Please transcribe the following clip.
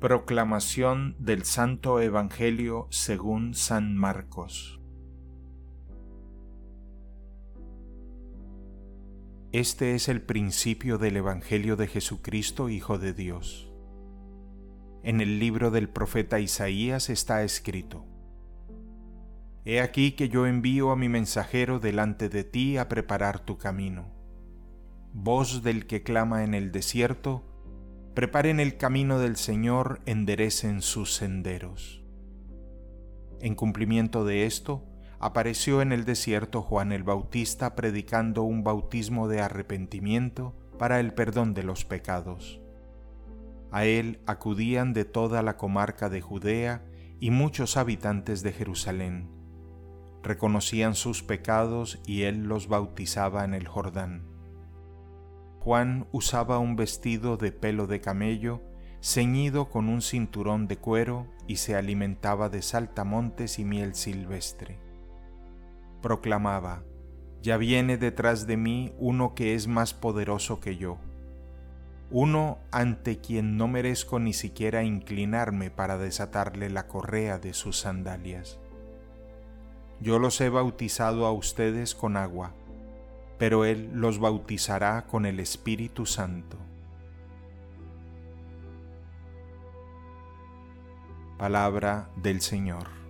Proclamación del Santo Evangelio según San Marcos Este es el principio del Evangelio de Jesucristo, Hijo de Dios. En el libro del profeta Isaías está escrito, He aquí que yo envío a mi mensajero delante de ti a preparar tu camino. Voz del que clama en el desierto, preparen el camino del Señor, enderecen sus senderos. En cumplimiento de esto, apareció en el desierto Juan el Bautista predicando un bautismo de arrepentimiento para el perdón de los pecados. A él acudían de toda la comarca de Judea y muchos habitantes de Jerusalén. Reconocían sus pecados y él los bautizaba en el Jordán. Juan usaba un vestido de pelo de camello, ceñido con un cinturón de cuero, y se alimentaba de saltamontes y miel silvestre. Proclamaba, Ya viene detrás de mí uno que es más poderoso que yo, uno ante quien no merezco ni siquiera inclinarme para desatarle la correa de sus sandalias. Yo los he bautizado a ustedes con agua, pero Él los bautizará con el Espíritu Santo. Palabra del Señor.